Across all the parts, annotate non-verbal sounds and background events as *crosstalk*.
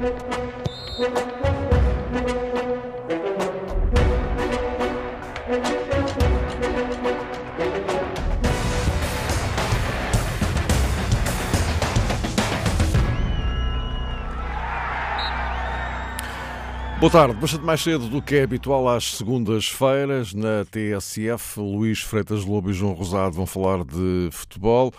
Boa tarde. Bastante mais cedo do que é habitual às segundas-feiras, na TSF, Luís Freitas Lobo e João Rosado vão falar de futebol.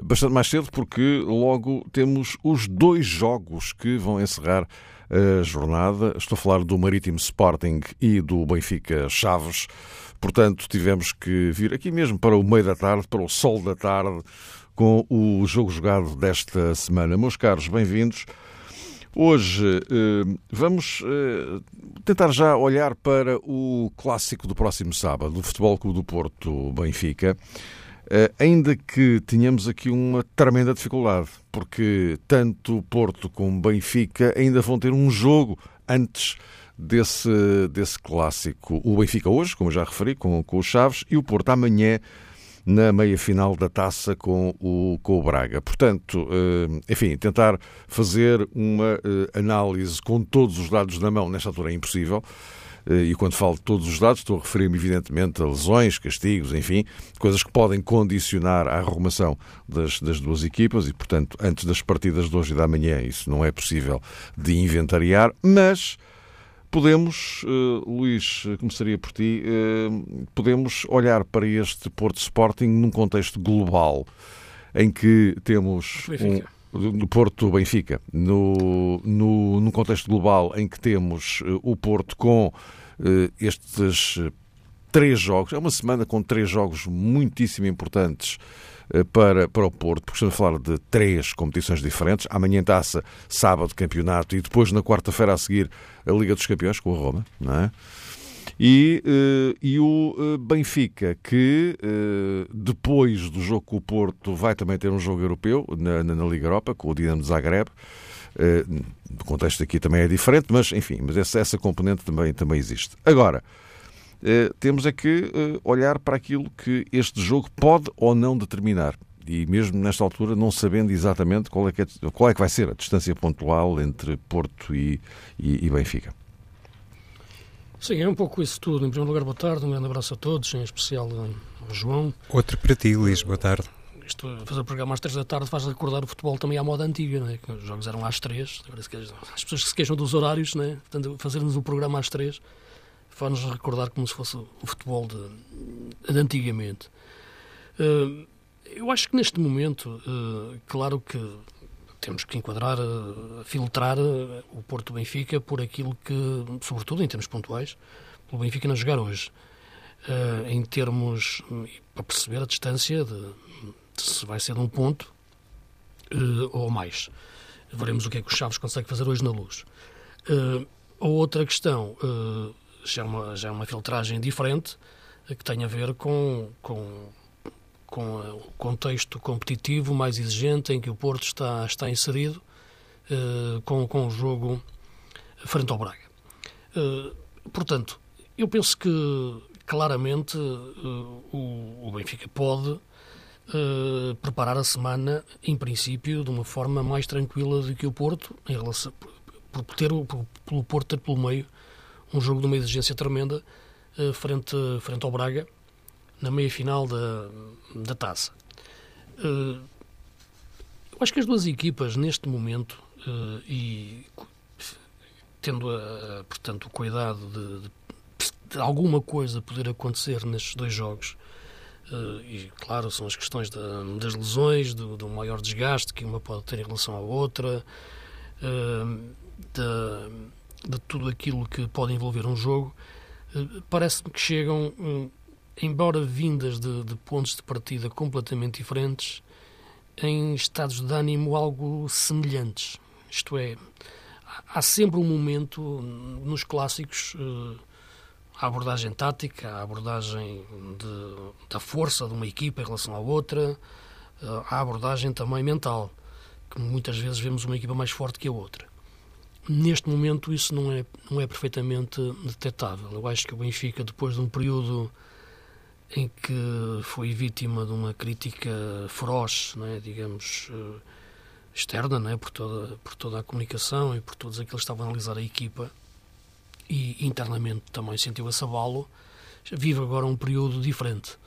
Bastante mais cedo porque logo temos os dois jogos que vão encerrar a jornada. Estou a falar do Marítimo Sporting e do Benfica Chaves. Portanto, tivemos que vir aqui mesmo para o meio da tarde, para o sol da tarde, com o jogo jogado desta semana. Meus caros, bem-vindos. Hoje eh, vamos eh, tentar já olhar para o clássico do próximo sábado, do Futebol Clube do Porto Benfica, ainda que tenhamos aqui uma tremenda dificuldade, porque tanto Porto como Benfica ainda vão ter um jogo antes desse, desse clássico. O Benfica hoje, como já referi, com, com os Chaves, e o Porto amanhã na meia-final da taça com o, com o Braga. Portanto, eh, enfim, tentar fazer uma eh, análise com todos os dados na mão nesta altura é impossível. Eh, e quando falo de todos os dados, estou a referir-me evidentemente a lesões, castigos, enfim, coisas que podem condicionar a arrumação das, das duas equipas e, portanto, antes das partidas de hoje e da manhã, isso não é possível de inventariar, mas podemos, uh, Luís, começaria por ti, uh, podemos olhar para este Porto Sporting num contexto global, em que temos no Porto Benfica, no, no, num contexto global em que temos uh, o Porto com estes três jogos, é uma semana com três jogos muitíssimo importantes para, para o Porto, porque estamos a falar de três competições diferentes. Amanhã taça, sábado campeonato e depois na quarta-feira a seguir a Liga dos Campeões com a Roma, não é? E, uh, e o uh, Benfica, que uh, depois do jogo com o Porto vai também ter um jogo europeu na, na, na Liga Europa, com o Dinamo de Zagreb. o contexto aqui também é diferente, mas enfim, mas essa, essa componente também, também existe. Agora, temos é que olhar para aquilo que este jogo pode ou não determinar. E mesmo nesta altura, não sabendo exatamente qual é que, é, qual é que vai ser a distância pontual entre Porto e, e, e Benfica. Sim, é um pouco isso tudo. Em primeiro lugar, boa tarde, um grande abraço a todos, em especial ao João. Outro para ti, Luís, boa tarde. Isto, fazer o programa às três da tarde faz recordar o futebol também à moda antiga, não é? Os jogos eram às três, as pessoas que se queixam dos horários, não é? Portanto, fazermos o programa às três faz-nos recordar como se fosse o futebol de, de antigamente. Uh, eu acho que neste momento, uh, claro que temos que enquadrar, uh, filtrar uh, o Porto Benfica por aquilo que, sobretudo em termos pontuais, o Benfica não jogar hoje. em termos, para perceber a distância de, de, se vai ser de um ponto ou mais. Veremos o que é que o Chaves consegue fazer hoje na luz. a outra questão já, é uma, já é uma filtragem diferente que tem a ver com, com com o contexto competitivo mais exigente em que o Porto está, está inserido, uh, com, com o jogo frente ao Braga. Uh, portanto, eu penso que claramente uh, o, Benfica pode preparar a semana, em princípio, de uma forma mais tranquila do que o Porto, em relação, por, ter, pelo Porto ter pelo meio um jogo de uma exigência tremenda frente, frente ao Braga na meia-final da, da taça. Uh, eu acho que as duas equipas, neste momento, uh, e tendo, portanto, o cuidado de, de, alguma coisa poder acontecer nestes dois jogos, uh, e, claro, são as questões da, das lesões, do, do, maior desgaste que uma pode ter em relação à outra, de tudo aquilo que pode envolver um jogo, parece-me que chegam embora vindas de, de, pontos de partida completamente diferentes, em estados de ânimo algo semelhantes. Isto é, há sempre um momento nos clássicos eh, a abordagem tática, a abordagem de, da força de uma equipa em relação à outra, eh, a abordagem também mental, que muitas vezes vemos uma equipa mais forte que a outra. Neste momento isso não é, não é perfeitamente detectável. Eu acho que o Benfica, depois de um período em que foi vítima de uma crítica feroz, é? digamos, externa, não é? por, toda, por toda a comunicação e por todos aqueles que estavam a analisar a equipa e internamente também sentiu esse abalo, vive agora um período diferente.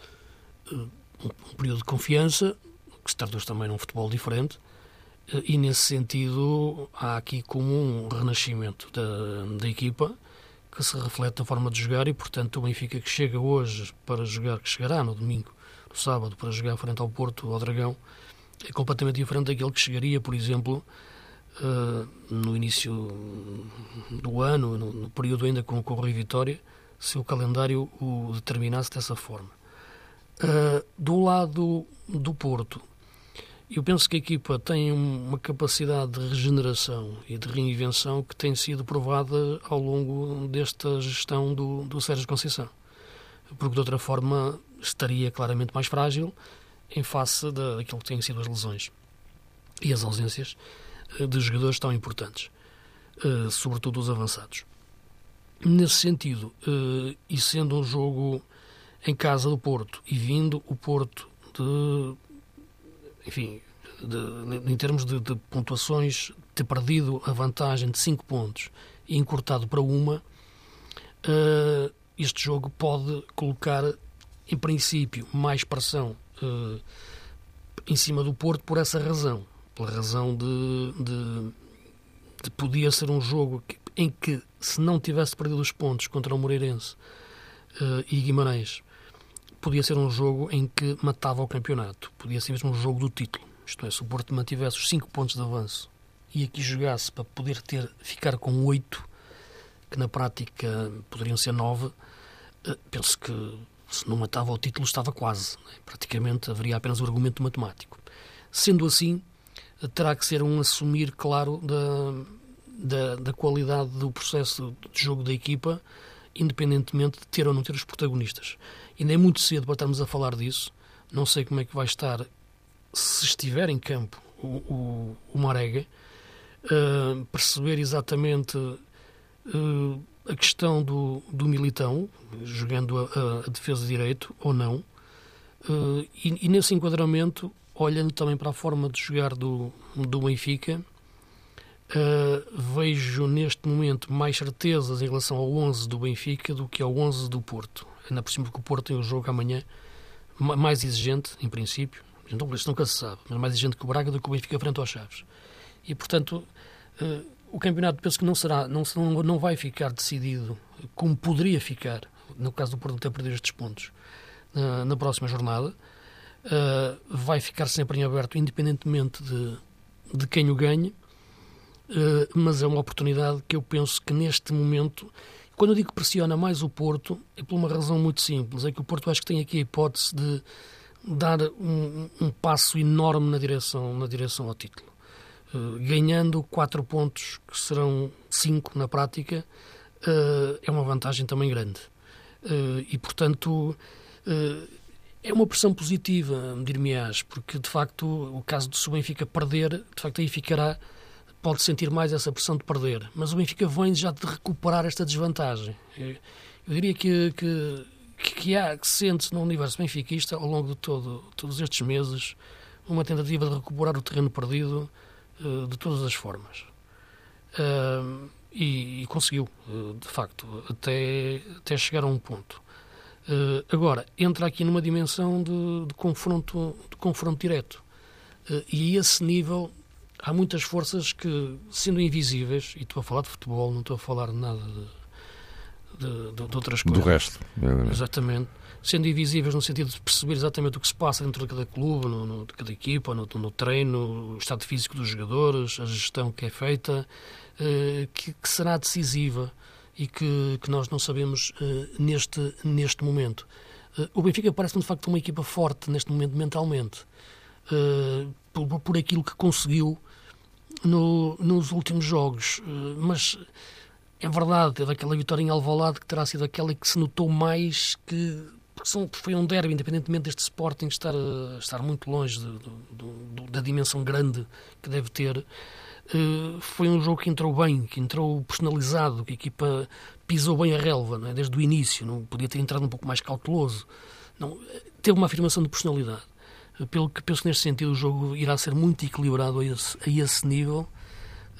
Eh, um, um período de confiança, que se traduz também num futebol diferente, eh, e nesse sentido há aqui como um renascimento da, da equipa que se reflete na forma de jogar e, portanto, o Benfica que chega hoje para jogar, que chegará no domingo, no sábado, para jogar frente ao Porto, ao Dragão, é completamente diferente daquele que chegaria, por exemplo, uh, no início do ano, no, no, período ainda com, o Rui Vitória, se o calendário o determinasse dessa forma. Uh, do lado do Porto, eu penso que a equipa tem uma capacidade de regeneração e de reinvenção que tem sido provada ao longo desta gestão do, do Sérgio Conceição. Porque de outra forma estaria claramente mais frágil em face daquilo que têm sido as lesões e as ausências eh, de jogadores tão importantes, eh, sobretudo os avançados. Nesse sentido, eh, e sendo um jogo em casa do Porto e vindo o Porto de enfim, de, em termos de, de, pontuações, ter perdido a vantagem de 5 pontos e encurtado para uma, uh, este jogo pode colocar, em princípio, mais pressão uh, em cima do Porto por essa razão. Pela razão de, de, de podia ser um jogo que, em que, se não tivesse perdido os pontos contra o Moreirense uh, e Guimarães, podia ser um jogo em que matava o campeonato. Podia ser mesmo um jogo do título. Isto é, se o Porto mantivesse os 5 pontos de avanço e aqui jogasse para poder ter, ficar com 8, que na prática poderiam ser 9, eh, penso que se não matava o título estava quase. Né? Praticamente haveria apenas o argumento matemático. Sendo assim, terá que ser um assumir claro da, da, da qualidade do processo de jogo da equipa, independentemente de ter ou não ter os protagonistas. Ainda é muito cedo para estarmos a falar disso. Não sei como é que vai estar, se estiver em campo, o, o, o Marega. Uh, perceber exatamente uh, a questão do, do Militão, jogando a, a defesa de direito ou não. Uh, e, e, nesse enquadramento, olhando também para a forma de jogar do, do Benfica, vejo neste momento mais certezas em relação ao 11 do Benfica do que ao 11 do Porto ainda por cima que o Porto tem o jogo amanhã mais exigente, em princípio, então isto nunca se sabe, mas mais exigente que o Braga do que o Benfica frente aos Chaves. E, portanto, uh, o campeonato penso que não será, não, não vai ficar decidido como poderia ficar, no caso do Porto ter perdido estes pontos, uh, na próxima jornada. Uh, vai ficar sempre em aberto, independentemente de, de quem o ganhe, mas é uma oportunidade que eu penso que neste momento quando eu digo que pressiona mais o Porto, é por uma razão muito simples. É que o Porto acho que tem aqui a hipótese de dar um, um passo enorme na direção, na direção ao título. Uh, ganhando quatro pontos, que serão cinco na prática, uh, é uma vantagem também grande. Uh, e, portanto, é uma pressão positiva, dir-me-ás, porque, de facto, o caso do Benfica perder, de facto, aí ficará pode sentir mais essa pressão de perder, mas o Benfica vem já de recuperar esta desvantagem. Eu diria que, que, que, há, que sente-se no universo benfiquista, ao longo de todo, todos estes meses, uma tentativa de recuperar o terreno perdido uh, de todas as formas. Uh, e, e, conseguiu, uh, de facto, até, até chegar a um ponto. agora, entra aqui numa dimensão de, de confronto, de confronto direto. e a esse nível há muitas forças que, sendo invisíveis, e estou a falar de futebol, não estou a falar de nada de, de, de, de outras coisas. Do resto. Exatamente. Sendo invisíveis no sentido de perceber exatamente o que se passa dentro de cada clube, no, no, de cada equipa, no, no, treino, o estado físico dos jogadores, a gestão que é feita, eh, que, que, será decisiva e que, que nós não sabemos eh, neste, neste momento. Eh, o Benfica parece-me de facto uma equipa forte neste momento mentalmente. Uh, por, por, aquilo que conseguiu no, nos últimos jogos. Eh, mas é verdade, teve aquela vitória em Alvalade que terá sido aquela que se notou mais que são, foi um derby, independentemente deste Sporting estar, estar muito longe de, de, de, da dimensão grande que deve ter. Uh, foi um jogo que entrou bem, que entrou personalizado, que a equipa pisou bem a relva, é? desde o início, não podia ter entrado um pouco mais cauteloso. Não, teve uma afirmação de personalidade. Pelo que penso neste sentido, o jogo irá ser muito equilibrado a esse, a esse nível,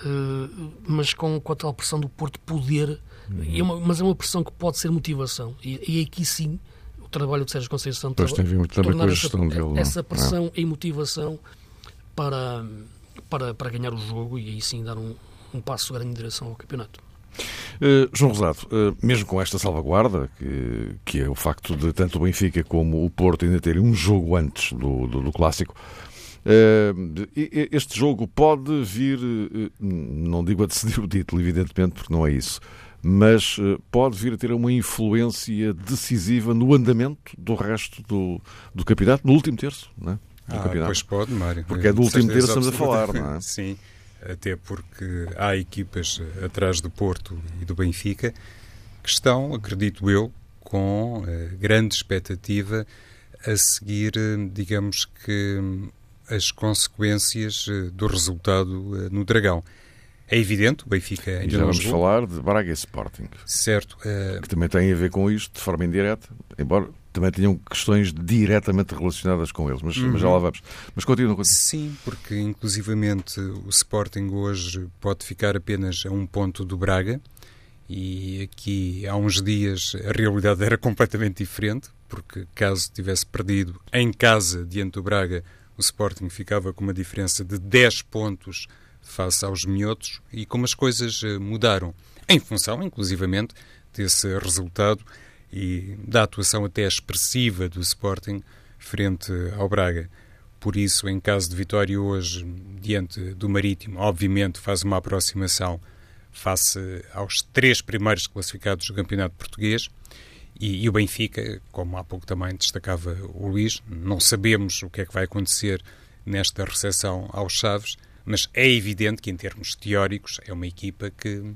uh, mas com, com a tal pressão do Porto poder. Uhum. É uma, mas é uma pressão que pode ser motivação. E, e aqui sim o trabalho de Sérgio Conceição pois tem vindo também com a gestão essa, dele. Essa pressão e motivação para, para, para ganhar o jogo e aí sim dar um, um passo grande em direção ao campeonato. Uh, João Rosado, uh, mesmo com esta salvaguarda, que, que é o facto de tanto o Benfica como o Porto ainda terem um jogo antes do, do, do Clássico, uh, este jogo pode vir, não digo a decidir o título, evidentemente, porque não é isso, mas pode vir a ter uma influência decisiva no andamento do resto do, do campeonato, no último terço, não é? Ah. Pois pode, Mário. Porque é do último terço que estamos a falar, não é? *laughs* Sim até porque há equipas atrás do Porto e do Benfica que estão, acredito eu, com uh, grande expectativa a seguir, uh, digamos que, as consequências uh, do resultado no Dragão. É evidente, o Benfica ainda e já vamos falar de Braga e Sporting. Certo. Que também tem a ver com isto, de forma indireta, embora também tinham questões diretamente relacionadas com eles, mas, uhum. mas já lá vamos. Mas continua, continua. Sim, porque inclusivamente o Sporting hoje pode ficar apenas a um ponto do Braga e aqui há uns dias a realidade era completamente diferente, porque caso tivesse perdido em casa diante do Braga, o Sporting ficava com uma diferença de 10 pontos face aos minhotos e como as coisas eh, mudaram, em função, inclusivamente, desse resultado e da atuação até expressiva do Sporting frente ao Braga. Por isso, em caso de vitória hoje, diante do Marítimo, obviamente faz uma aproximação face aos três primeiros classificados do Campeonato Português. E, e, o Benfica, como há pouco também destacava o Luís, não sabemos o que é que vai acontecer nesta recepção aos Chaves, mas é evidente que, em termos teóricos, é uma equipa que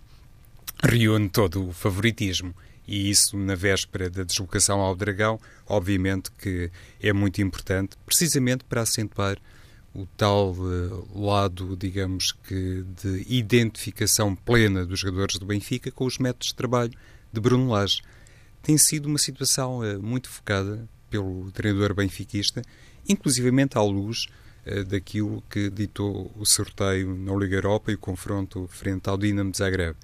reúne todo o favoritismo e isso na véspera da deslocação ao Dragão, obviamente que é muito importante, precisamente para acentuar o tal uh, lado, digamos que, de identificação plena dos jogadores do Benfica com os métodos de trabalho de Bruno Lage. Tem sido uma situação uh, muito focada pelo treinador benfiquista, inclusivamente à luz uh, daquilo que ditou o sorteio na Liga Europa e o confronto frente ao Dinamo de Zagreb.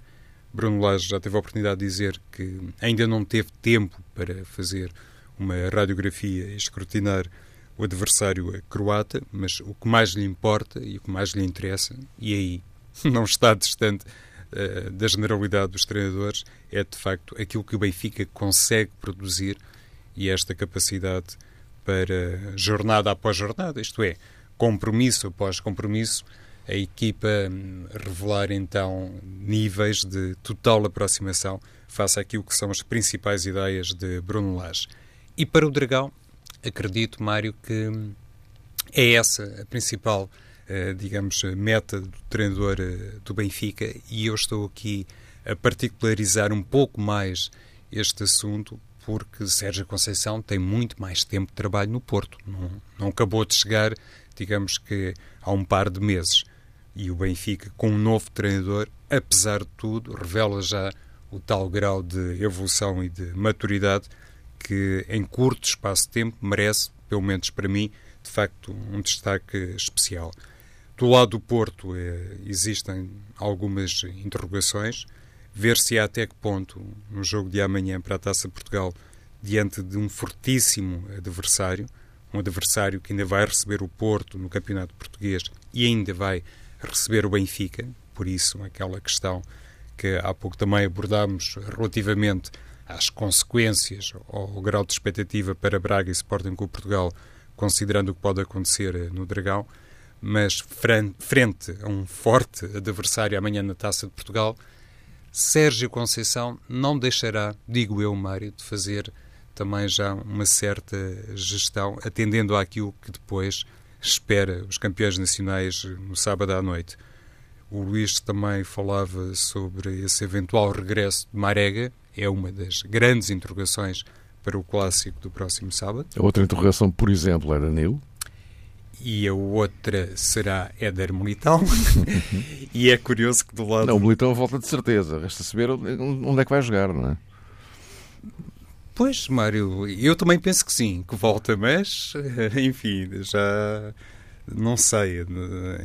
Bruno Lage já teve a oportunidade de dizer que ainda não teve tempo para fazer uma radiografia e escrutinar o adversário croata, mas o que mais lhe importa e o que mais lhe interessa, e aí *laughs* não está distante uh, da generalidade dos treinadores, é de facto aquilo que o Benfica consegue produzir e esta capacidade para jornada após jornada, isto é, compromisso após compromisso, a equipa hum, revelar então níveis de total aproximação face àquilo que são as principais ideias de Bruno Lage. E para o Dragão, acredito, Mário, que hum, é essa a principal, eh, digamos, meta do treinador eh, do Benfica e eu estou aqui a particularizar um pouco mais este assunto porque Sérgio Conceição tem muito mais tempo de trabalho no Porto. Não, não acabou de chegar, digamos que, há um par de meses e o Benfica, com um novo treinador, apesar de tudo, revela já o tal grau de evolução e de maturidade que, em curto espaço de tempo, merece, pelo menos para mim, de facto, um destaque especial. Do lado do Porto eh, existem algumas interrogações. Ver se há até que ponto, no jogo de amanhã para a Taça Portugal, diante de um fortíssimo adversário, um adversário que ainda vai receber o Porto no Campeonato Português e ainda vai receber o Benfica, por isso aquela questão que há pouco também abordámos relativamente às consequências ou ao grau de expectativa para Braga e Sporting com Portugal, considerando o que pode acontecer eh, no Dragão, mas frente a um forte adversário amanhã na Taça de Portugal, Sérgio Conceição não deixará, digo eu, Mário, de fazer também já uma certa gestão, atendendo àquilo que depois espera os campeões nacionais no sábado à noite. O Luís também falava sobre esse eventual regresso de Marega, é uma das grandes interrogações para o clássico do próximo sábado. A outra interrogação, por exemplo, é Danilo. E a outra será Éder Militão. *laughs* e é curioso que do lado. Não, o Militão volta de certeza. Resta saber onde é que vai jogar, não é? Pois, Mário, eu também penso que sim, que volta, mas, *laughs* enfim, já não sei,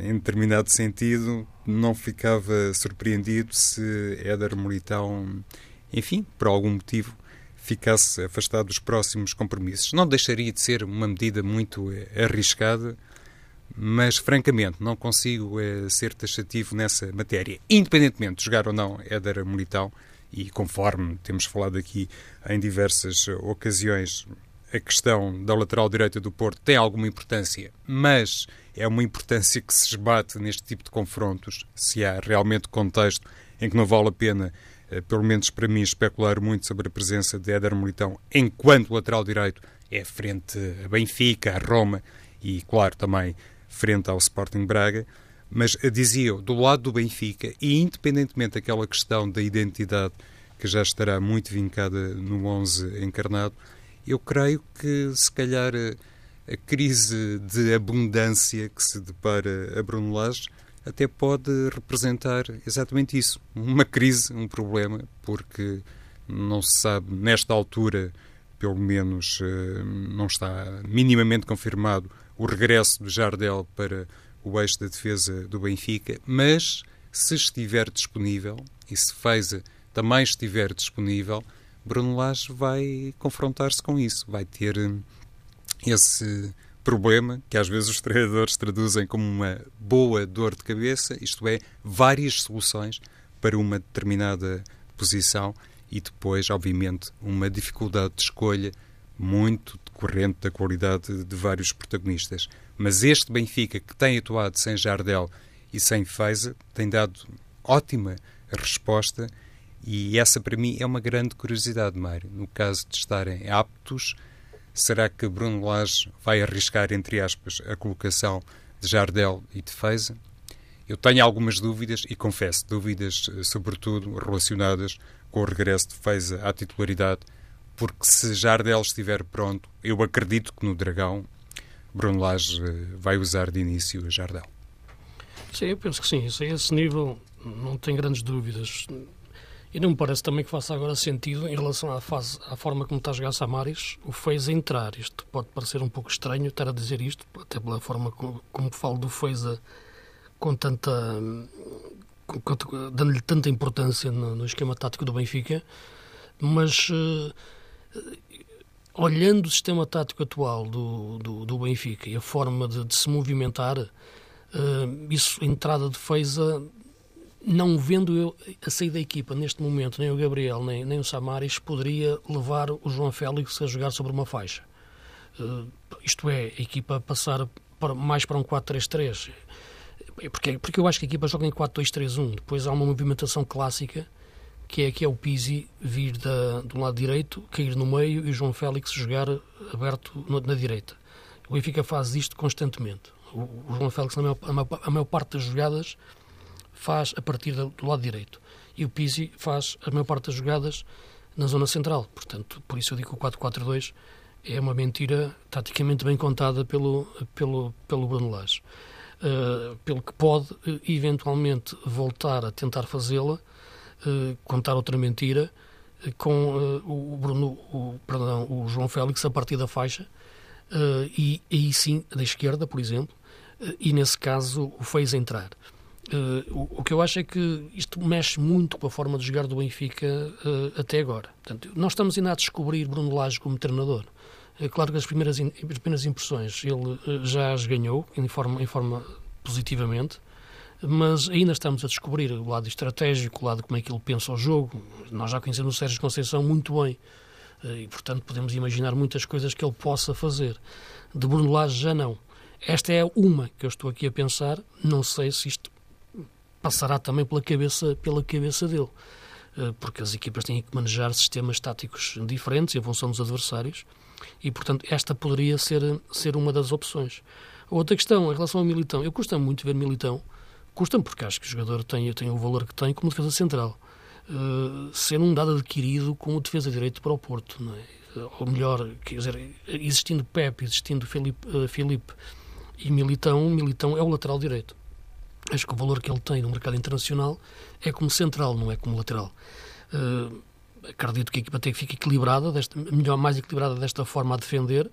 em determinado sentido, não ficava surpreendido se Éder Militão, enfim, por algum motivo, ficasse afastado dos próximos compromissos. Não deixaria de ser uma medida muito arriscada, mas francamente não consigo é, ser taxativo nessa matéria. Independentemente de jogar ou não Éder Militão, e conforme temos falado aqui em diversas ocasiões, a questão da lateral direita do Porto tem alguma importância, mas é uma importância que se esbate neste tipo de confrontos, se há realmente contexto em que não vale a pena, eh, pelo menos para mim, especular muito sobre a presença de Éder Militão enquanto lateral direito é frente a Benfica, a Roma e, claro, também frente ao Sporting Braga. Mas eh, dizia eu, do lado do Benfica, e independentemente daquela questão da identidade que já estará muito vincada no 11 encarnado, eu creio que se calhar a, a crise de abundância que se depara a Bruno Lage até pode representar exatamente isso, uma crise, um problema, porque não se sabe nesta altura, pelo menos eh, não está minimamente confirmado o regresso do Jardel para o eixo da defesa do Benfica, mas se estiver disponível e se Feiza também estiver disponível, Bruno Lage vai confrontar-se com isso, vai ter hum, esse problema que às vezes os treinadores traduzem como uma boa dor de cabeça, isto é, várias soluções para uma determinada posição e depois, obviamente, uma dificuldade de escolha muito decorrente da qualidade de vários protagonistas. Mas este Benfica, que tem atuado sem Jardel e sem Feiza, tem dado ótima resposta e essa, para mim, é uma grande curiosidade, Mário. No caso de estarem aptos, será que Bruno Lage vai arriscar, entre aspas, a colocação de Jardel e de Feiza? Eu tenho algumas dúvidas e confesso, dúvidas eh, sobretudo relacionadas com o regresso de Feiza à titularidade, porque se Jardel estiver pronto, eu acredito que no Dragão Bruno Lage eh, vai usar de início Jardel. Sim, eu penso que sim. Isso a esse nível não tenho grandes dúvidas. E não me parece também que faça agora sentido em relação à, fase, à forma como está a jogar Samaris, o fez entrar. Isto pode parecer um pouco estranho estar a dizer isto, até pela forma como, como falo do Feiza com tanta. dando-lhe tanta importância no, no, esquema tático do Benfica, mas uh, olhando o sistema tático atual do, do, do Benfica e a forma de, de se movimentar, uh, isso, entrada de Feiza não vendo eu a sair da equipa neste momento, nem o Gabriel, nem, nem o Samaris, poderia levar o João Félix a jogar sobre uma faixa. Uh, isto é, a equipa passar para, mais para um 4-3-3. É porque, porque eu acho que a equipa joga em 4-2-3-1. Depois há uma movimentação clássica que é, que é o Pizzi vir da, do lado direito, cair no meio e o João Félix jogar aberto no, na direita. O Benfica faz isto constantemente. O, o João Félix, na a maior, a maior parte das jogadas, faz a partir do lado direito. E o Pizzi faz a maior parte das jogadas na zona central. Portanto, por isso eu digo que o 4-4-2 é uma mentira taticamente bem contada pelo, pelo, pelo Bruno Lage. Uh, pelo que pode, uh, eventualmente, voltar a tentar fazê-la, uh, contar outra mentira, com o Bruno, o, perdão, o João Félix a partir da faixa, e aí sim, da esquerda, por exemplo, e nesse caso o fez entrar. Uh, o, o, que eu acho é que isto mexe muito com a forma de jogar do Benfica uh, até agora. Portanto, nós estamos ainda a descobrir Bruno Lage como treinador. É claro que as primeiras, as primeiras impressões ele uh, já as ganhou em forma, em forma positivamente, mas ainda estamos a descobrir o lado estratégico, o lado como é que ele pensa o jogo. Nós já conhecemos o Sérgio Conceição muito bem e, portanto, podemos imaginar muitas coisas que ele possa fazer. De Bruno Lage já não. Esta é uma que eu estou aqui a pensar, não sei se isto passará também pela cabeça, pela cabeça dele. Eh, porque as equipas têm que manejar sistemas táticos diferentes em função dos adversários e, portanto, esta poderia ser, ser uma das opções. Outra questão, em relação ao Militão, eu custa muito ver Militão, custa porque acho que o jogador tem, tem o valor que tem como defesa central. Uh, ser um dado adquirido como defesa de direito para o Porto, é? ou melhor, quer dizer, existindo Pepe, existindo Filipe, uh, e Militão, Militão é o lateral direito. Acho que o valor que ele tem no mercado internacional é como central, não é como lateral. Uh, acredito que a equipa tem que ficar equilibrada, desta, melhor, mais equilibrada desta forma a defender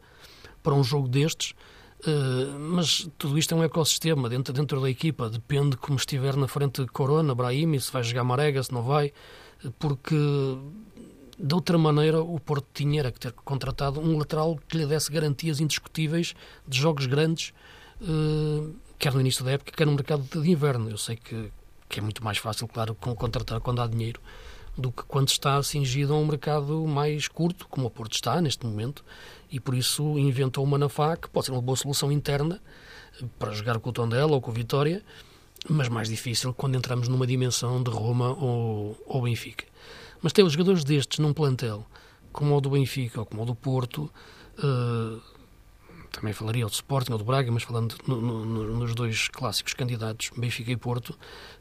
para um jogo destes. Uh, mas tudo isto é um ecossistema dentro, dentro da equipa, depende como estiver na frente Corona, Brahimi, se vai jogar Marega, se não vai, porque de outra maneira o Porto tinha era que ter contratado um lateral que lhe desse garantias indiscutíveis de jogos grandes, uh, quer no início da época, quer no mercado de inverno. Eu sei que, que é muito mais fácil, claro, contratar quando há dinheiro do que quando está cingido a um mercado mais curto, como o Porto está neste momento, e por isso inventou o Manafá, que pode ser uma boa solução interna eh, para jogar com o Tondela ou com o Vitória, mas mais difícil quando entramos numa dimensão de Roma ou, ou Benfica. Mas ter os jogadores destes num plantel, como o do Benfica ou como o do Porto, uh, também falaria do Sporting ou do Braga, mas falando no, no, nos dois clássicos candidatos, Benfica e Porto,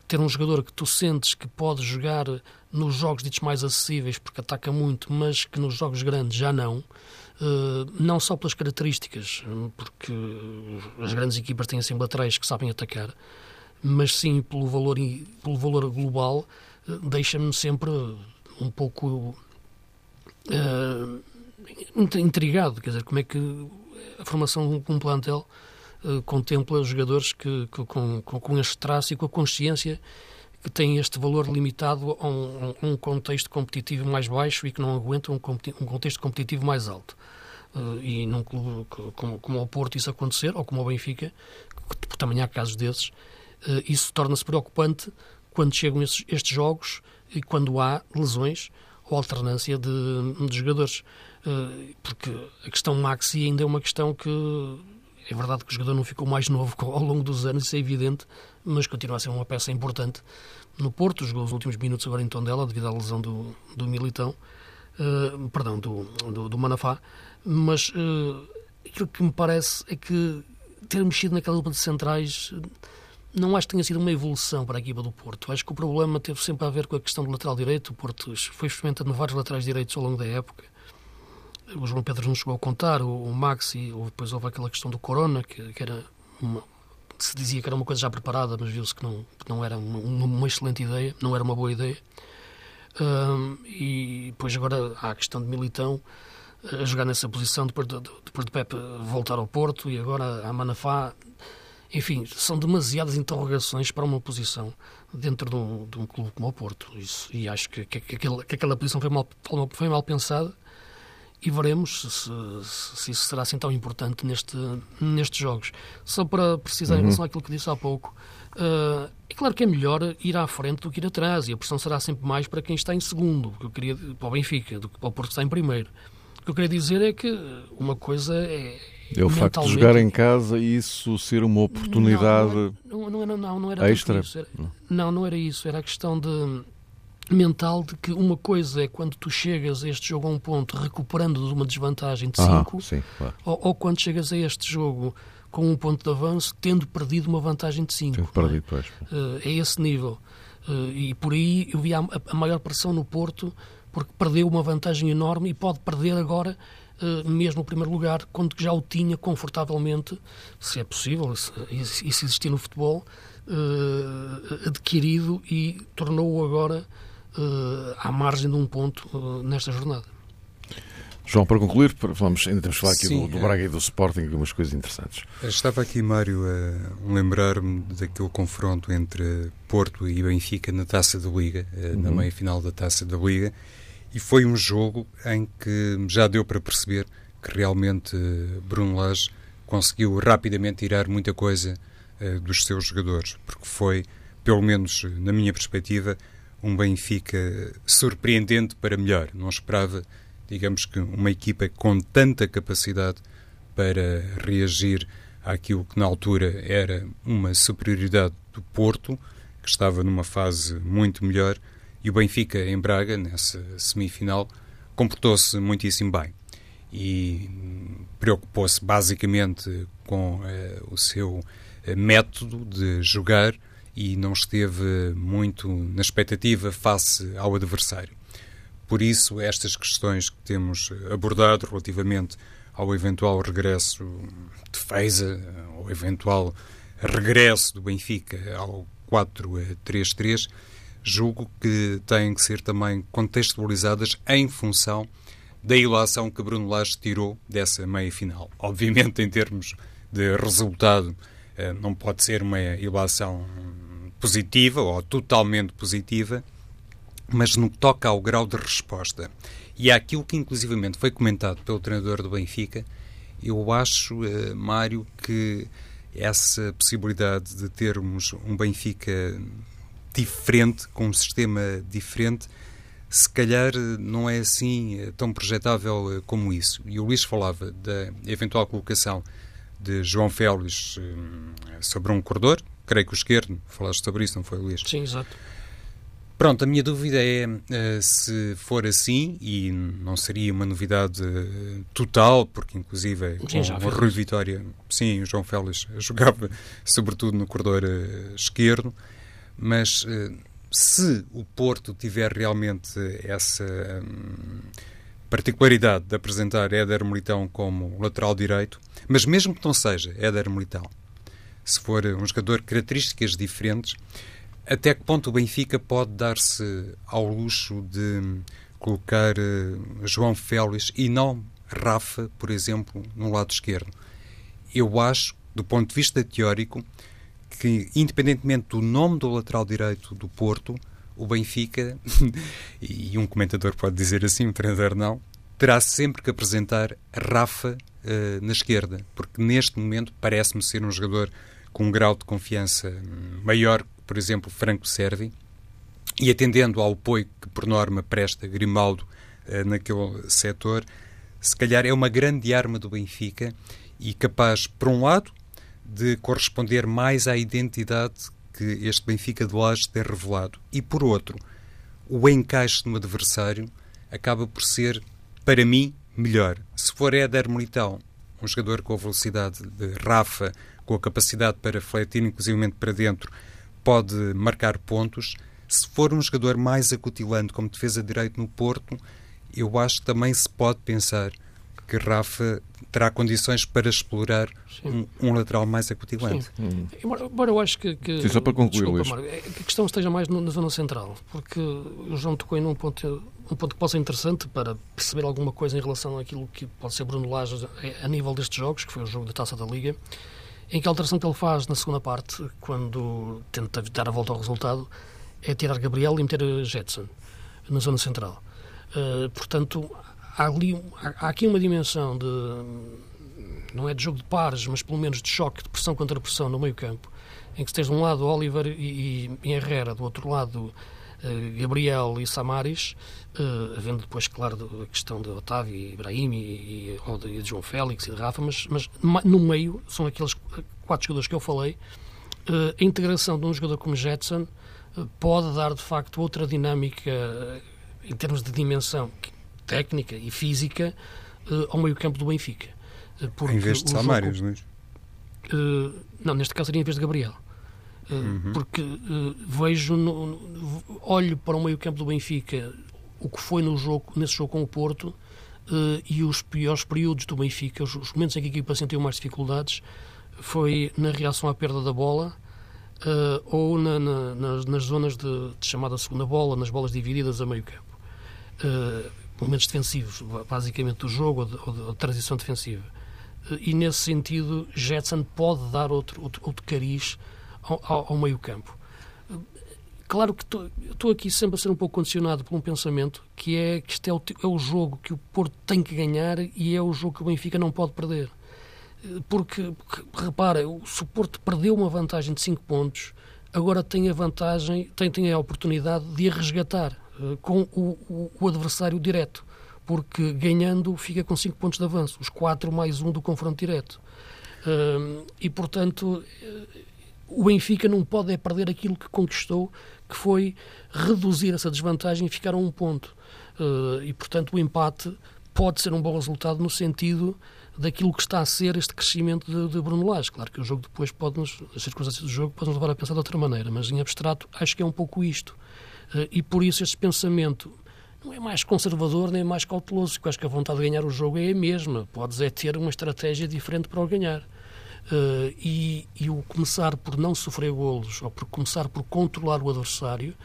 ter um jogador que tu sentes que pode jogar nos jogos ditos mais acessíveis, porque ataca muito, mas que nos jogos grandes já não, Uh, não só pelas características, porque as grandes equipas têm sempre laterais que sabem atacar, mas sim pelo valor, pelo valor global, uh, deixa-me sempre um pouco uh, intrigado, quer dizer, como é que a formação de um plantel contempla jogadores que, que com, com, com este traço e com a consciência que têm este valor limitado a um, um, contexto competitivo mais baixo e que não aguentam um, um contexto competitivo mais alto. Uh, e num clube como, como o Porto isso acontecer, ou como o Benfica, que também há casos desses, uh, isso torna-se preocupante quando chegam estes, estes, jogos e quando há lesões ou alternância de, de jogadores. Uh, porque a questão Maxi ainda é uma questão que é verdade que o jogador não ficou mais novo *laughs* ao longo dos anos, isso é evidente, mas continua a ser uma peça importante no Porto. Jogou os últimos minutos agora em Tondela, devido à lesão do, do Militão, uh, perdão, do, do, do, Manafá. Mas uh, aquilo que me parece é que ter mexido naquela dupla de centrais não acho que tenha sido uma evolução para a equipa do Porto. Acho que o problema teve sempre a ver com a questão do lateral direito. O Porto foi experimentando vários laterais direitos ao longo da época. O João Pedro não chegou a contar, o, o Maxi, depois houve aquela questão do Corona, que, que era uma, se dizia que era uma coisa já preparada, mas viu-se que não, que não era uma, uma, excelente ideia, não era uma boa ideia. Um, e depois agora há a questão de Militão a jogar nessa posição depois de, depois de Pepe voltar ao Porto e agora a Manafá. Enfim, são demasiadas interrogações para uma posição dentro de um, de um clube como o Porto. Isso, e acho que, que, que, aquela, que aquela posição foi mal, foi mal pensada e veremos se, se, isso será assim tão importante neste, nestes jogos. Só para precisar uhum. em relação àquilo que disse há pouco, uh, é claro que é melhor ir à frente do que ir atrás e a pressão será sempre mais para quem está em segundo, que eu queria, para o Benfica, do que para o Porto que está em primeiro. O que eu queria dizer é que uma coisa é. É o facto de jogar em casa e isso ser uma oportunidade não, não, não, não, não era extra. Isso. Era, não, não era isso. Era a questão de mental de que uma coisa é quando tu chegas a este jogo a um ponto recuperando de uma desvantagem de 5, ah, claro. ou, ou, quando chegas a este jogo com um ponto de avanço tendo perdido uma vantagem de 5. É? perdido, pois. Uh, é esse nível. Uh, e por aí eu vi a, a, maior pressão no Porto porque perdeu uma vantagem enorme e pode perder agora uh, mesmo o primeiro lugar quando já o tinha confortavelmente, se é possível, e se existir no futebol, adquirido e tornou-o agora uh, à margem de um ponto nesta jornada. João, para concluir, vamos, ainda temos que falar aqui Sim, do, do, Braga e do Sporting, algumas coisas interessantes. Estava aqui, Mário, a lembrar-me daquele confronto entre Porto e Benfica na Taça da Liga, eh, uhum. na meia-final da Taça da Liga, e foi um jogo em que já deu para perceber que realmente Bruno Lage conseguiu rapidamente tirar muita coisa uh, dos seus jogadores, porque foi, pelo menos na minha perspectiva, um Benfica surpreendente para melhor. Não esperava, digamos que, uma equipa com tanta capacidade para reagir àquilo que na altura era uma superioridade do Porto, que estava numa fase muito melhor, e o Benfica em Braga, nessa semifinal, comportou-se muitíssimo bem. E preocupou-se basicamente com uh, o seu uh, método de jogar e não esteve muito na expectativa face ao adversário. Por isso, estas questões que temos abordado relativamente ao eventual regresso de Feiza, ao eventual regresso do Benfica ao 4-3-3, julgo que têm que ser também contextualizadas em função da ilação que Bruno Lage tirou dessa meia-final. Obviamente, em termos de resultado, eh, não pode ser uma ilação positiva ou totalmente positiva, mas no que toca ao grau de resposta e àquilo que inclusivamente foi comentado pelo treinador do Benfica, eu acho, uh, Mário, que essa possibilidade de termos um Benfica diferente, com um sistema diferente, se calhar eh, não é assim eh, tão projetável como isso. E o Luís falava da eventual colocação de João Félix sobre um corredor, creio que o esquerdo, falaste sobre isso, não foi, Luís? Sim, exato. Pronto, a minha dúvida é uh, se for assim, e não seria uma novidade uh, total, porque inclusive sim, com o Rui Vitória, sim, o João Félix *laughs* jogava sobretudo no corredor uh, esquerdo, mas se o Porto tiver realmente essa um, particularidade de apresentar Éder Militão como lateral direito, mas mesmo que não seja Éder Militão, se for um jogador de características diferentes, até que ponto o Benfica pode dar-se ao luxo de colocar uh, João Félix e não Rafa, por exemplo, no lado esquerdo? Eu acho, do ponto de vista teórico, que independentemente do nome do lateral direito do Porto, o Benfica, *laughs* e um comentador pode dizer assim, um treinador não, terá sempre que apresentar Rafa uh, na esquerda, porque neste momento parece-me ser um jogador com um grau de confiança maior por exemplo, Franco Servi, e atendendo ao apoio que, por norma, presta Grimaldo eh, naquele setor, se calhar é uma grande arma do Benfica e capaz, por um lado, de corresponder mais à identidade que este Benfica de Lages tem revelado, e por outro, o encaixe no adversário acaba por ser, para mim, melhor. Se for Éder Militão, um jogador com a velocidade de Rafa, com a capacidade para fletir inclusivamente para dentro, pode marcar pontos. Se for um jogador mais acutilante como defesa de direito no Porto, eu acho que também se pode pensar que Rafa terá condições para explorar um, um, lateral mais acutilante. Sim. Embora, embora eu acho que, que Sim, só para concluir, desculpa, Marco, é que a questão esteja mais na zona central, porque o João tocou em um ponto, um ponto que pode ser interessante para perceber alguma coisa em relação àquilo que pode ser Bruno Lage a nível destes jogos, que foi o jogo da Taça da Liga em que a alteração que ele faz na segunda parte, quando tenta dar a volta ao resultado, é tirar Gabriel e meter Jetson na zona central. Uh, portanto, há, ali, há, há, aqui uma dimensão de. não é de jogo de pares, mas pelo menos de choque, de pressão contra pressão no meio-campo, em que se tens de um lado Oliver e, e, Herrera, do outro lado eh, Gabriel e Samaris, uh, havendo depois, claro, a questão de Otávio e Ibrahim e, e, de, João Félix e de Rafa, mas, mas no meio são aqueles quatro jogadores que eu falei. Uh, a integração de um jogador como Jetson uh, pode dar, de facto, outra dinâmica em termos de dimensão técnica e física ao meio-campo do Benfica. em vez de Samaris, jogo... Luís? não, neste caso seria em vez de Gabriel. Uhum. Porque uh, vejo, no, olho para o meio-campo do Benfica, o que foi no jogo, nesse jogo com o Porto, uh, e os piores períodos do Benfica, os, os, momentos em que a equipa sentiu mais dificuldades, foi na reação à perda da bola uh, ou na, na, nas, nas, zonas de, de, chamada segunda bola, nas bolas divididas a meio-campo. Momentos defensivos, basicamente, do jogo ou de, ou de transição defensiva. e nesse sentido, Jetson pode dar outro, outro, outro cariz ao, ao meio-campo. Claro que estou aqui sempre a ser um pouco condicionado por um pensamento que é que este é o, é o jogo que o Porto tem que ganhar e é o jogo que o Benfica não pode perder. Porque, porque repara, se o Porto perdeu uma vantagem de 5 pontos, agora tem a vantagem, tem, tem a oportunidade de a resgatar com o, o, adversário direto. Porque ganhando fica com 5 pontos de avanço, os 4 mais 1 um do confronto direto. Uh, e, portanto, o Benfica não pode é perder aquilo que conquistou, que foi reduzir essa desvantagem e ficar a um ponto. E, portanto, o empate pode ser um bom resultado no sentido daquilo que está a ser este crescimento de, de Bruno Lage. Claro que o jogo depois pode nos, as circunstâncias do jogo podem nos levar a pensar de outra maneira, mas em abstrato acho que é um pouco isto. Uh, e por isso este pensamento não é mais conservador nem mais cauteloso, porque acho que a vontade de ganhar o jogo é a mesma. Podes é ter uma estratégia diferente para o ganhar. Uh, e, e, o começar por não sofrer golos ou por começar por controlar o adversário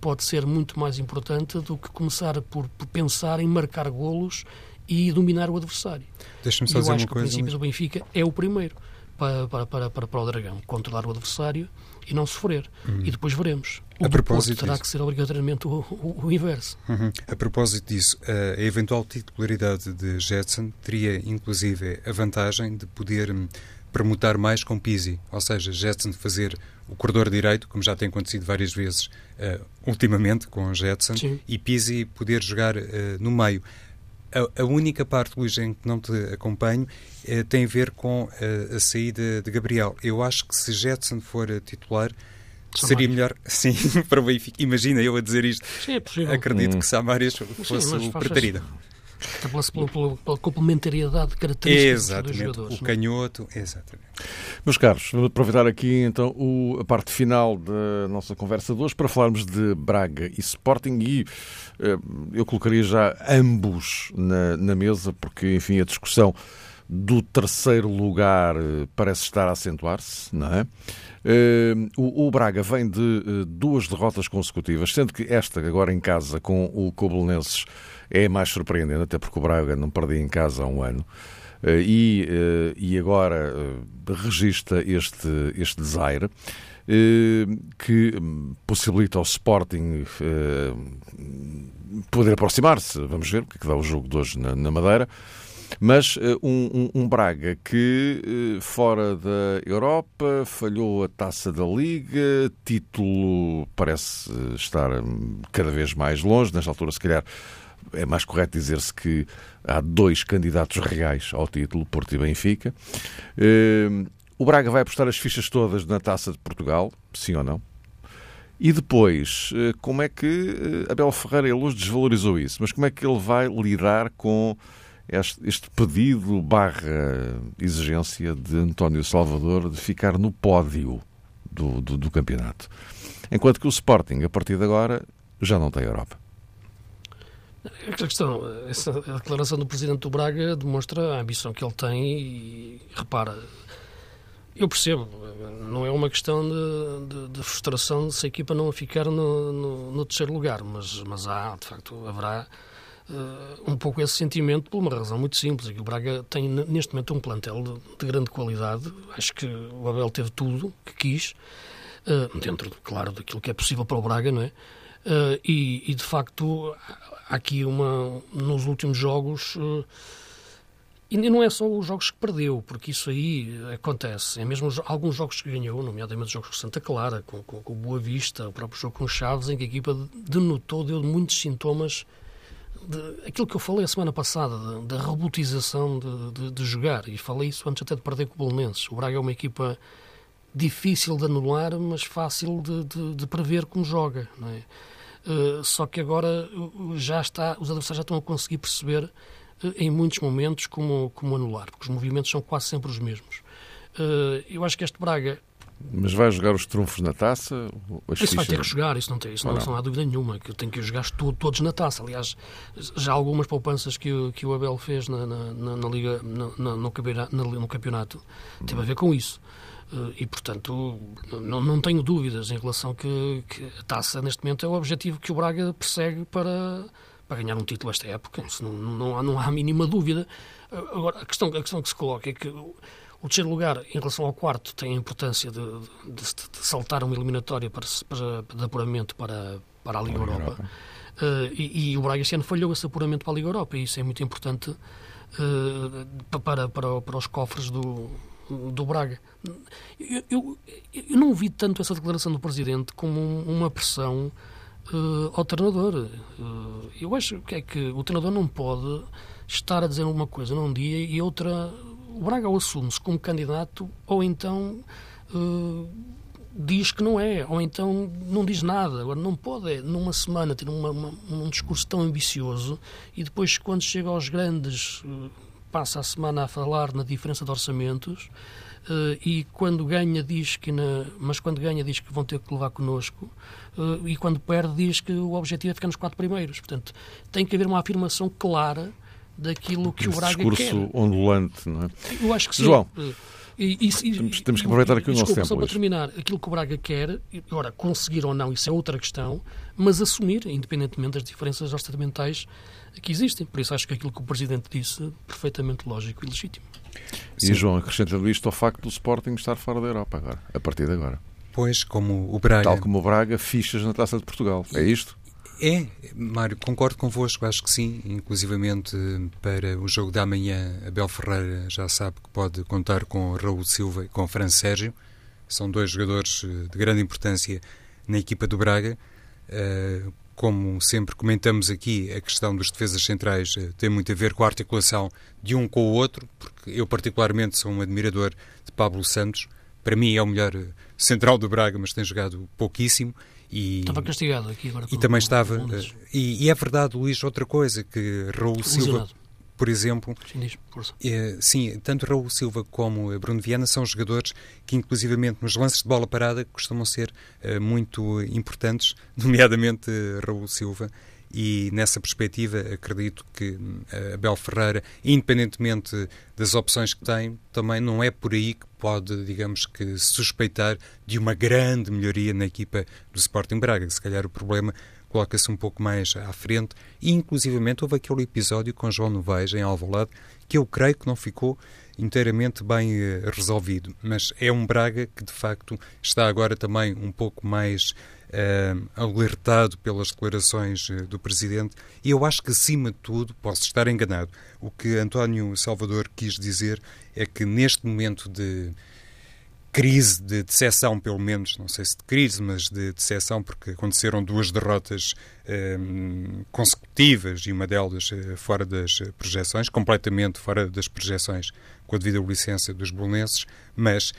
pode ser muito mais importante do que começar por, por pensar em marcar golos e dominar o adversário. Deixa-me só dizer acho uma que coisa. o princípio do Benfica é o primeiro para, para, para, para, para o Dragão, controlar o adversário e não sofrer. E depois veremos. O A propósito terá disso. que ser obrigatoriamente o, o, o inverso. Uhum. A propósito disso, a eventual titularidade de Jetson teria inclusive a vantagem de poder hum, permutar mais com Pizzi, ou seja, Jetson fazer o corredor direito, como já tem acontecido várias vezes uh, ultimamente com Jetson, Sim. e Pizzi poder jogar uh, no meio. A, a, única parte, Luís, em que não te acompanho uh, tem a ver com a saída de Gabriel. Eu acho que se Jetson for titular, Samaris. seria melhor, *laughs* sim, para o Benfica. Imagina eu a dizer isto. Sim, é possível. Acredito que Samaris fosse mas o. Até pela, pela, pela, pela complementariedade de características dos Exatamente, jogadores. o não é? canhoto, exatamente. Meus caros, vamos aproveitar aqui então o- a parte final da nossa conversa de hoje para falarmos de Braga e Sporting e eh, eu colocaria já ambos na, na mesa porque, enfim, a discussão do terceiro lugar eh, parece estar a acentuar-se, não é? Eh, o, o Braga vem de duas derrotas consecutivas, sendo que esta agora em casa com o Coblenenses é mais surpreendente, até porque o Braga não perdia em casa há um ano. Eh, e, eh, e agora eh, registra este, este desaire que possibilita ao Sporting poder aproximar-se. Vamos ver o que é que dá o jogo de hoje na, na Madeira. Mas um, um- um Braga que, fora da Europa, falhou a taça da Liga, título parece estar hum, cada vez mais longe. Nesta altura, se calhar, é mais correto dizer-se que há dois candidatos reais ao título, Porto e Benfica. Eh, O Braga vai apostar as fichas todas na taça de Portugal, sim ou não? E depois, eh, como é que eh, Abel Ferreira ele hoje desvalorizou isso? Mas como é que ele vai lidar com este, pedido barra exigência de António Salvador de ficar no pódio do, do, do campeonato? Enquanto que o Sporting, a partir de agora, já não tem Europa. A questão, essa, a declaração do Presidente do Braga demonstra a ambição que ele tem e, repara, eu percebo, não é uma questão de, de- de frustração se a equipa não ficar no, no- no terceiro lugar, mas, mas há, de facto, haverá eh, um pouco esse sentimento por uma razão muito simples. é que O Braga tem neste momento um plantel de, de grande qualidade, acho que o Abel teve tudo que quis, eh, dentro, claro, daquilo que é possível para o Braga, não é? Eh, e, e, de facto aqui uma nos últimos jogos eh, e não é só os jogos que perdeu, porque isso aí acontece. É mesmo alguns jogos que ganhou, nomeadamente os jogos com Santa Clara, com, com, com Boa Vista, o próprio jogo com Chaves, em que a equipa denotou, deu muitos sintomas de, aquilo que eu falei a semana passada, da- robotização de, de, de jogar. E falei isso antes até de perder com o Bolonenses. O Braga é uma equipa difícil de anular, mas fácil de, de, de prever como joga. Não é? Eh, só que agora uh, já está, os adversários já estão a conseguir perceber eh, em muitos momentos como, como anular, porque os movimentos são quase sempre os mesmos. Eh, eu acho que este Braga, Mas vai jogar os trunfos na taça? Isso vai ter fichas- que jogar, isso não, tem, isso não, não? isso não há dúvida nenhuma, que eu tenho que jogar to- todos na taça. Aliás, já algumas poupanças que o, que o Abel fez na, na, na- Liga, na- no campeonato teve a ver com isso. Eh, E, portanto, não, não tenho dúvidas em relação que, que a taça, neste momento, é o objetivo que o Braga persegue para, para ganhar um título esta época. Isso não, não, há, não há a mínima dúvida. Eh, Agora, a questão, a questão que se coloca é que o, terceiro lugar, em relação ao quarto, tem a importância de, de, de saltar uma eliminatória para, para, de apuramento para, para a Liga Para a Europa. Eh, e, e o Braga este ano falhou esse apuramento para a Liga Europa, e isso é muito importante pa- para, para, para os cofres do, do Braga. Eu, eu, eu não vi tanto essa declaração do Presidente como um- uma pressão eh, ao treinador. Eh, eu acho que é que o treinador não pode estar a dizer uma coisa num dia e outra. O Braga ou assume-se como candidato ou então eh, diz que não é, ou então não diz nada. Agora, não pode, é, numa semana, ter uma- uma- um discurso tão ambicioso e depois, quando chega aos grandes, passa a semana a falar na diferença de orçamentos eh, e quando ganha diz que na, mas quando ganha diz que vão ter que levar connosco eh, e quando perde diz que o objetivo é ficar nos quatro primeiros. Portanto, tem que haver uma afirmação clara daquilo que o Esse Braga discurso quer. ondulante, não é? Eu acho que sim. João. E, e, temos, temos, que aproveitar aqui o nosso tempo. Só para terminar, aquilo que o Braga quer, agora, conseguir ou não, isso é outra questão, mas assumir, independentemente das diferenças orçamentais que existem. Por isso acho que aquilo que o Presidente disse, perfeitamente lógico e legítimo. E Sim. João, acrescentando isto ao facto do Sporting estar fora da Europa agora, a partir de agora. Pois, como o Braga. Tal como o Braga, fichas na Taça de Portugal. É isto? É, Mário, concordo convosco, acho que sim. Inclusivamente para o jogo da manhã, Abel Ferreira já sabe que pode contar com Raul Silva e com Fran Sérgio. São dois jogadores eh, de grande importância na equipa do Braga. Eh, como sempre comentamos aqui, a questão dos defesas centrais eh, tem muito a ver com a articulação de um com o outro, porque eu particularmente sou um admirador de Pablo Santos. Para mim é o melhor central do Braga, mas tem jogado pouquíssimo. E, estava castigado aqui agora. E também estava. E, e, é verdade, Luís, outra coisa, que Raul Silva, por exemplo. É, sim, tanto Raul Silva como Bruno Viana são jogadores que, inclusivamente, nos lances de bola parada, costumam ser muito importantes, *laughs* nomeadamente Raul Silva e nessa perspectiva acredito que eh, Abel Ferreira, independentemente das opções que tem, também não é por aí que pode, digamos que, suspeitar de uma grande melhoria na equipa do Sporting Braga. Se calhar o problema coloca-se um pouco mais à frente e inclusivamente houve aquele episódio com João Novaes em Alvalade que eu creio que não ficou inteiramente bem uh, resolvido, mas é um Braga que de facto está agora também um pouco mais uh, alertado pelas declarações uh, do Presidente, e eu acho que, acima de tudo, posso estar enganado, o que António Salvador quis dizer é que neste momento de crise, de decepção, pelo menos, não sei se de crise, mas de decepção, porque aconteceram duas derrotas uh, consecutivas e uma delas fora das projeções, completamente fora das projeções, com a devida licença dos bolonenses, mas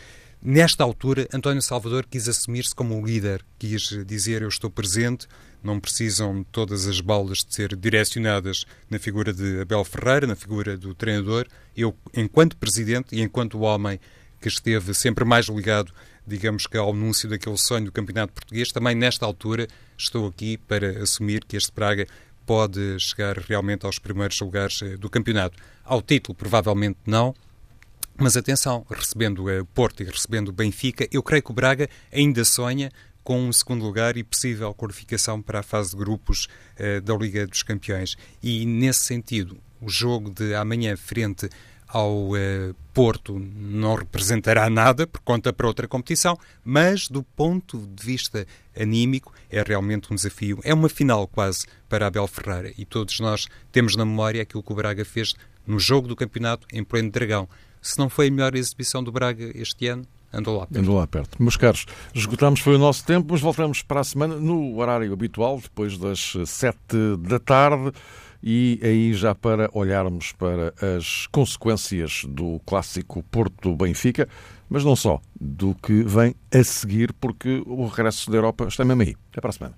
Nesta altura, António Salvador quis assumir-se como o líder, quis dizer eu estou presente, não precisam todas as balas de ser direcionadas na figura de Abel Ferreira, na figura do treinador. Eu, enquanto presidente e enquanto homem que esteve sempre mais ligado, digamos que ao anúncio daquele sonho do Campeonato Português, também nesta altura estou aqui para assumir que este Braga pode chegar realmente aos primeiros lugares eh, do campeonato. Ao título, provavelmente não, mas atenção, recebendo o Porto e recebendo o Benfica, eu creio que o Braga ainda sonha com um segundo lugar e possível qualificação para a fase de grupos uh, da Liga dos Campeões. E nesse sentido, o jogo de amanhã frente ao uh, Porto não representará nada, por conta para outra competição, mas do ponto de vista anímico é realmente um desafio. É uma final quase para Abel Ferreira e todos nós temos na memória aquilo que o Braga fez no jogo do campeonato em pleno Dragão se não foi a melhor exibição do Braga este ano, andou lá perto. Andou lá perto. Meus caros, esgotamos foi o nosso tempo, mas voltamos para a semana no horário habitual, depois das sete da tarde. E aí já para olharmos para as consequências do clássico Porto-Benfica, mas não só, do que vem a seguir, porque o regresso da Europa está mesmo aí. Até para a semana.